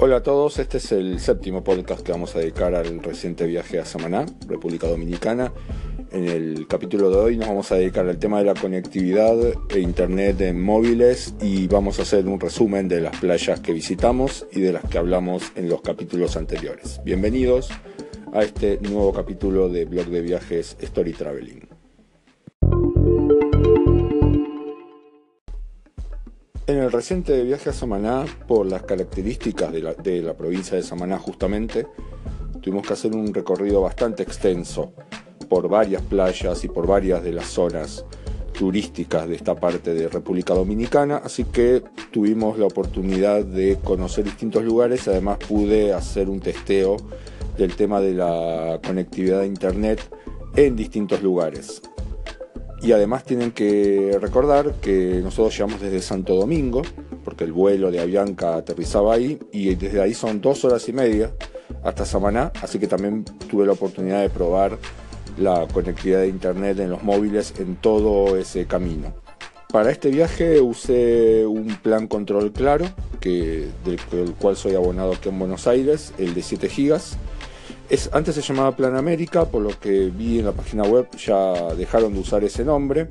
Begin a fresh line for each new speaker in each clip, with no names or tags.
Hola a todos, este es el séptimo podcast que vamos a dedicar al reciente viaje a Samaná, República Dominicana. En el capítulo de hoy nos vamos a dedicar al tema de la conectividad e internet en móviles y vamos a hacer un resumen de las playas que visitamos y de las que hablamos en los capítulos anteriores. Bienvenidos a este nuevo capítulo de blog de viajes Story Traveling. En el reciente viaje a Samaná, por las características de la, provincia de Samaná justamente, tuvimos que hacer un recorrido bastante extenso por varias playas y por varias de las zonas turísticas de esta parte de República Dominicana, así que tuvimos la oportunidad de conocer distintos lugares, además pude hacer un testeo del tema de la conectividad a Internet en distintos lugares. Y además tienen que recordar que nosotros llegamos desde Santo Domingo, porque el vuelo de Avianca aterrizaba ahí, y desde ahí son dos horas y media hasta Samaná, así que también tuve la oportunidad de probar la conectividad de internet en los móviles en todo ese camino. Para este viaje usé un plan control claro, del, cual soy abonado aquí en Buenos Aires, el de 7 GB antes se llamaba Plan América, por lo que vi en la página web ya dejaron de usar ese nombre.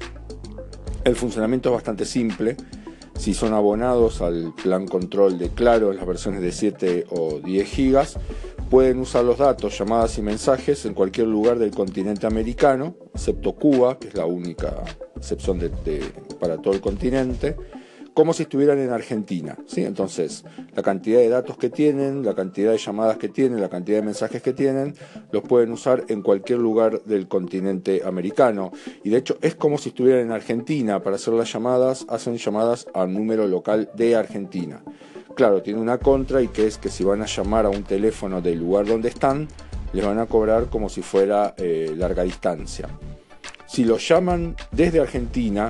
El funcionamiento es bastante simple. Si son abonados al plan control de Claro en las versiones de 7 o 10 gigas, pueden usar los datos, llamadas y mensajes en cualquier lugar del continente americano, excepto Cuba, que es la única excepción para todo el continente como si estuvieran en Argentina. ¿sí? Entonces, la cantidad de datos que tienen, la cantidad de llamadas que tienen, la cantidad de mensajes que tienen, los pueden usar en cualquier lugar del continente americano. Y de hecho, es como si estuvieran en Argentina. Para hacer las llamadas, hacen llamadas al número local de Argentina. Claro, tiene una contra y que es que si van a llamar a un teléfono del lugar donde están, les van a cobrar como si fuera eh, larga distancia. Si los llaman desde Argentina,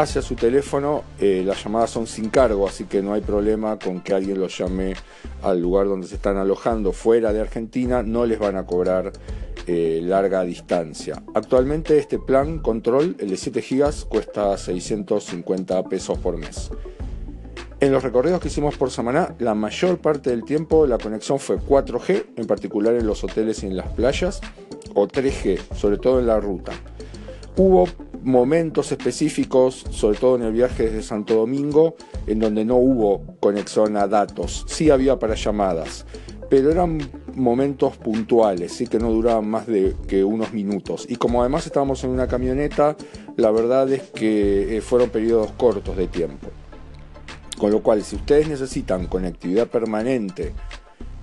hacia su teléfono, eh, las llamadas son sin cargo, así que no hay problema con que alguien los llame al lugar donde se están alojando fuera de Argentina, no les van a cobrar eh, larga distancia. Actualmente este plan control, el de 7 GB, cuesta 650 pesos por mes. En los recorridos que hicimos por Samaná, la mayor parte del tiempo la conexión fue 4G, en particular en los hoteles y en las playas, o 3G, sobre todo en la ruta. Hubo momentos específicos, sobre todo en el viaje desde Santo Domingo, en donde no hubo conexión a datos. Sí había para llamadas, pero eran momentos puntuales, sí que no duraban más de que unos minutos. Y como además estábamos en una camioneta, la verdad es que eh, fueron periodos cortos de tiempo. Con lo cual, si ustedes necesitan conectividad permanente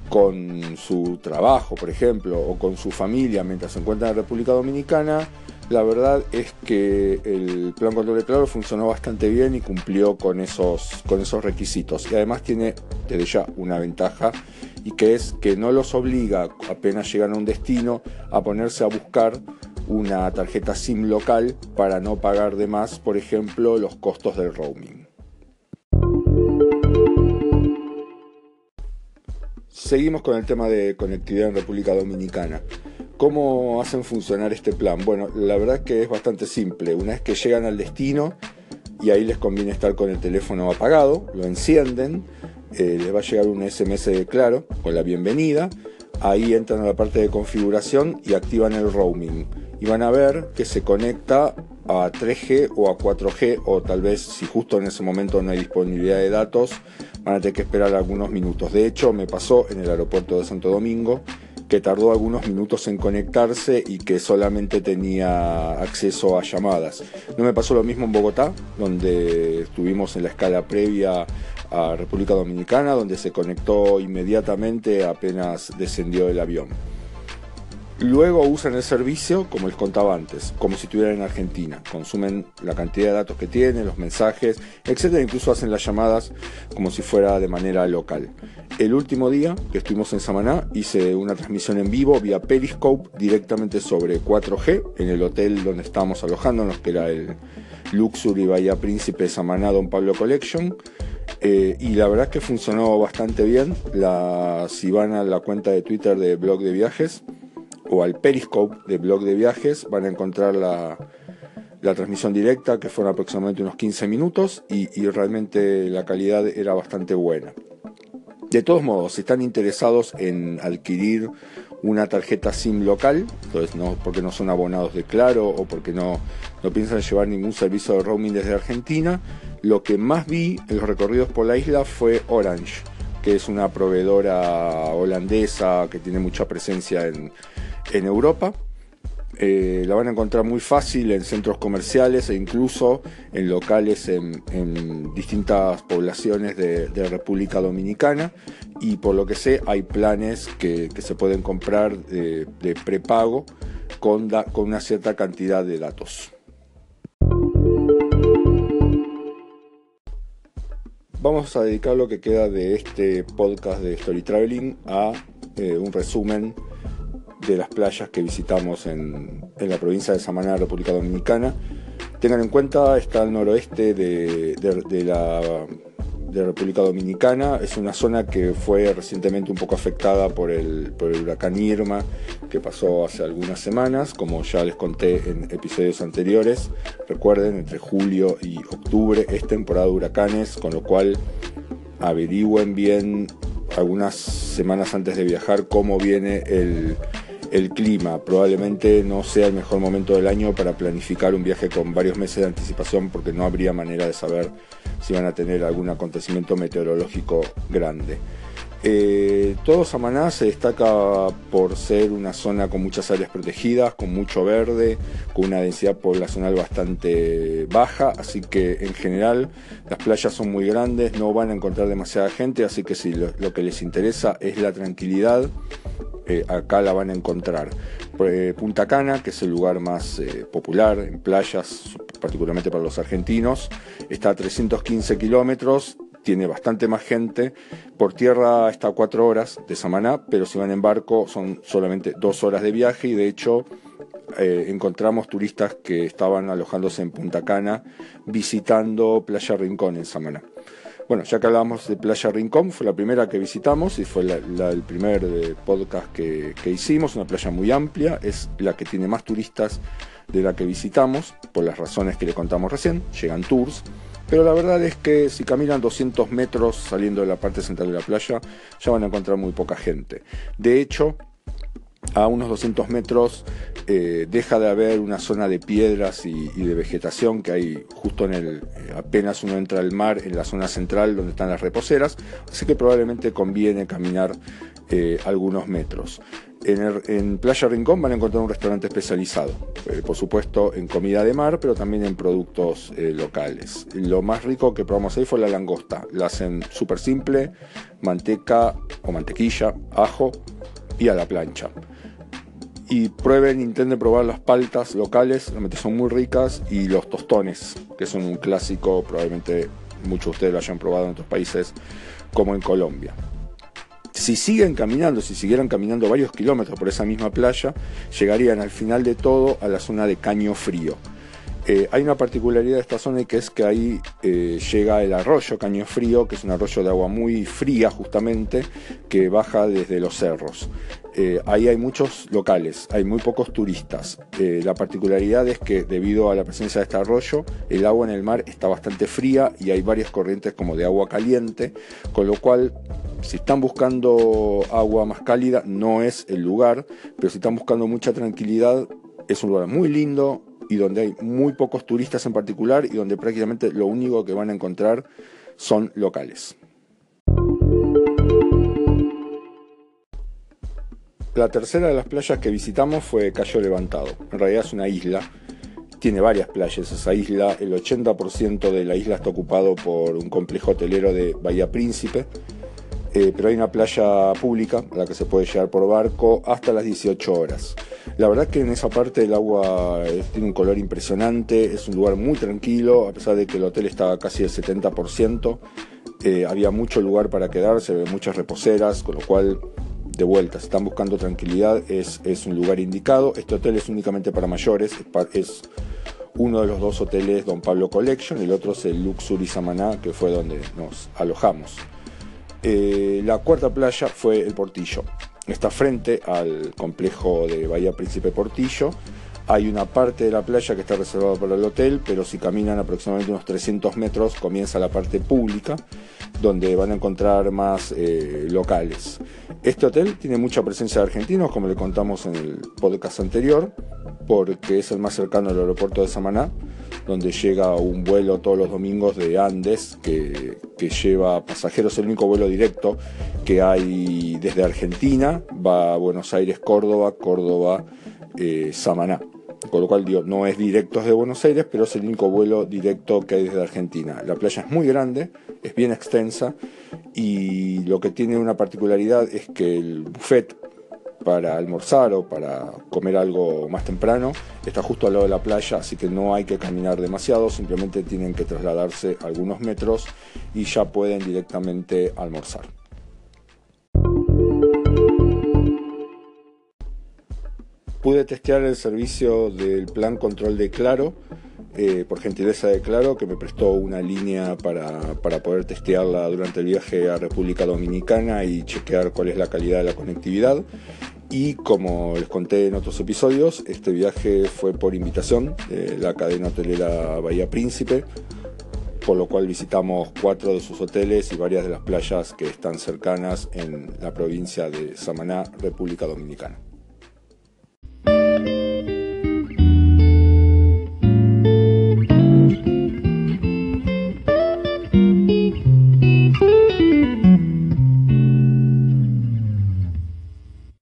con su trabajo, por ejemplo, o con su familia mientras se encuentran en la República Dominicana, la verdad es que el plan control de claro funcionó bastante bien y cumplió con esos, con esos requisitos. Y además tiene desde ya una ventaja y que es que no los obliga apenas llegan a un destino a ponerse a buscar una tarjeta SIM local para no pagar de más, por ejemplo, los costos del roaming. Seguimos con el tema de conectividad en República Dominicana. ¿Cómo hacen funcionar este plan? Bueno, la verdad que es bastante simple. Una vez que llegan al destino y ahí les conviene estar con el teléfono apagado, lo encienden, eh, les va a llegar un SMS de claro con la bienvenida. Ahí entran a la parte de configuración y activan el roaming. Y van a ver que se conecta a 3G o a 4G o tal vez si justo en ese momento no hay disponibilidad de datos van a tener que esperar algunos minutos. De hecho me pasó en el aeropuerto de Santo Domingo tardó algunos minutos en conectarse y que solamente tenía acceso a llamadas. No me pasó lo mismo en Bogotá, donde estuvimos en la escala previa a República Dominicana, donde se conectó inmediatamente apenas descendió el avión. Luego usan el servicio, como les contaba antes, como si estuvieran en Argentina. Consumen la cantidad de datos que tienen, los mensajes, etc. Incluso hacen las llamadas como si fuera de manera local. El último día que estuvimos en Samaná hice una transmisión en vivo vía Periscope directamente sobre 4G en el hotel donde estábamos alojándonos, que era el Luxury Bahía Príncipe Samaná Don Pablo Collection. Eh, y la verdad es que funcionó bastante bien. La, si van a la cuenta de Twitter de Blog de Viajes, o al Periscope de blog de viajes van a encontrar la, transmisión directa que fueron aproximadamente unos 15 minutos y, realmente la calidad era bastante buena. De todos modos, si están interesados en adquirir una tarjeta SIM local, entonces no porque no son abonados de Claro o porque no, no piensan llevar ningún servicio de roaming desde Argentina, lo que más vi en los recorridos por la isla fue Orange, que es una proveedora holandesa que tiene mucha presencia en, en Europa eh, la van a encontrar muy fácil en centros comerciales e incluso en locales en, distintas poblaciones de, República Dominicana y por lo que sé hay planes que, se pueden comprar de, prepago con, con una cierta cantidad de datos. Vamos a dedicar lo que queda de este podcast de Story Traveling a eh, un resumen de las playas que visitamos en, la provincia de Samaná, República Dominicana. Tengan en cuenta, está al noroeste de, la República Dominicana. Es una zona que fue recientemente un poco afectada por el, por el huracán Irma, que pasó hace algunas semanas, como ya les conté en episodios anteriores. Recuerden, entre julio y octubre es temporada de huracanes, con lo cual averigüen bien algunas semanas antes de viajar cómo viene el, el clima. Probablemente no sea el mejor momento del año para planificar un viaje con varios meses de anticipación porque no habría manera de saber si van a tener algún acontecimiento meteorológico grande. Eh, todo Samaná se destaca por ser una zona con muchas áreas protegidas, con mucho verde, con una densidad poblacional bastante baja, así que en general las playas son muy grandes, no van a encontrar demasiada gente, así que si lo que les interesa es la tranquilidad, eh, acá la van a encontrar. Eh, Punta Cana, que es el lugar más eh, popular en playas, particularmente para los argentinos, está a 315 kilómetros, tiene bastante más gente. Por tierra está a 4 horas de Samaná, pero si van en barco son solamente 2 horas de viaje y de hecho encontramos turistas que estaban alojándose en Punta Cana visitando Playa Rincón en Samaná. Bueno, ya que hablábamos de Playa Rincón, fue la primera que visitamos y fue el primer eh, podcast que, hicimos, una playa muy amplia, es la que tiene más turistas de la que visitamos, por las razones que le contamos recién, llegan tours, pero la verdad es que si caminan 200 metros saliendo de la parte central de la playa, ya van a encontrar muy poca gente. De hecho, a unos 200 metros eh, deja de haber una zona de piedras y, de vegetación que hay justo en el, eh, apenas uno entra al mar, en la zona central donde están las reposeras, así que probablemente conviene caminar eh, algunos metros. En, Playa Rincón van a encontrar un restaurante especializado, por supuesto en comida de mar, pero también en productos locales. Lo más rico que probamos ahí fue la langosta. La hacen súper simple, manteca o mantequilla, ajo y a la plancha y prueben, intenten probar las paltas locales, realmente son muy ricas, y los tostones, que son un clásico, probablemente muchos de ustedes lo hayan probado en otros países, como en Colombia. Si siguen caminando, si siguieran caminando varios kilómetros por esa misma playa, llegarían al final de todo a la zona de Caño Frío eh, hay una particularidad de esta zona que es que ahí eh, llega el arroyo Caño Frío, que es un arroyo de agua muy fría justamente, que baja desde los cerros. Eh, ahí hay muchos locales, hay muy pocos turistas. la particularidad es que debido a la presencia de este arroyo, el agua en el mar está bastante fría y hay varias corrientes como de agua caliente, con lo cual si están buscando agua más cálida no es el lugar, pero si están buscando mucha tranquilidad es un lugar muy lindo, y donde hay muy pocos turistas en particular y donde prácticamente lo único que van a encontrar son locales. La tercera de las playas que visitamos fue Cayo Levantado. En realidad es una isla, tiene varias playas esa isla. El 80% de la isla está ocupado por un complejo hotelero de Bahía Príncipe, eh, pero hay una playa pública a la que se puede llegar por barco hasta las 18 horas. La verdad que en esa parte el agua eh, tiene un color impresionante, es un lugar muy tranquilo, a pesar de que el hotel estaba casi al 70%, eh, había mucho lugar para quedarse, muchas reposeras, con lo cual, de vuelta, si están buscando tranquilidad, es, un lugar indicado. Este hotel es únicamente para mayores, es uno de los dos hoteles Don Pablo Collection, el otro es el Luxury Samaná, que fue donde nos alojamos. Eh, la cuarta playa fue el Portillo está frente al complejo de Bahía Príncipe Portillo. Hay una parte de la playa que está reservada para el hotel, pero si caminan aproximadamente unos 300 metros comienza la parte pública, donde van a encontrar más eh, locales. Este hotel tiene mucha presencia de argentinos, como le contamos en el podcast anterior, porque es el más cercano al aeropuerto de Samaná, donde llega un vuelo todos los domingos de Andes que, lleva pasajeros, el único vuelo directo que hay desde Argentina, va a Buenos Aires, Córdoba, Córdoba, eh, Samaná. Con lo cual, digo, no es directo desde Buenos Aires, pero es el único vuelo directo que hay desde Argentina. La playa es muy grande, es bien extensa y lo que tiene una particularidad es que el buffet para almorzar o para comer algo más temprano está justo al lado de la playa, así que no hay que caminar demasiado, simplemente tienen que trasladarse algunos metros y ya pueden directamente almorzar. Pude testear el servicio del plan control de Claro, eh, por gentileza de Claro, que me prestó una línea para, para, poder testearla durante el viaje a República Dominicana y chequear cuál es la calidad de la conectividad. Y como les conté en otros episodios, este viaje fue por invitación de la cadena hotelera Bahía Príncipe, por lo cual visitamos cuatro de sus hoteles y varias de las playas que están cercanas en la provincia de Samaná, República Dominicana.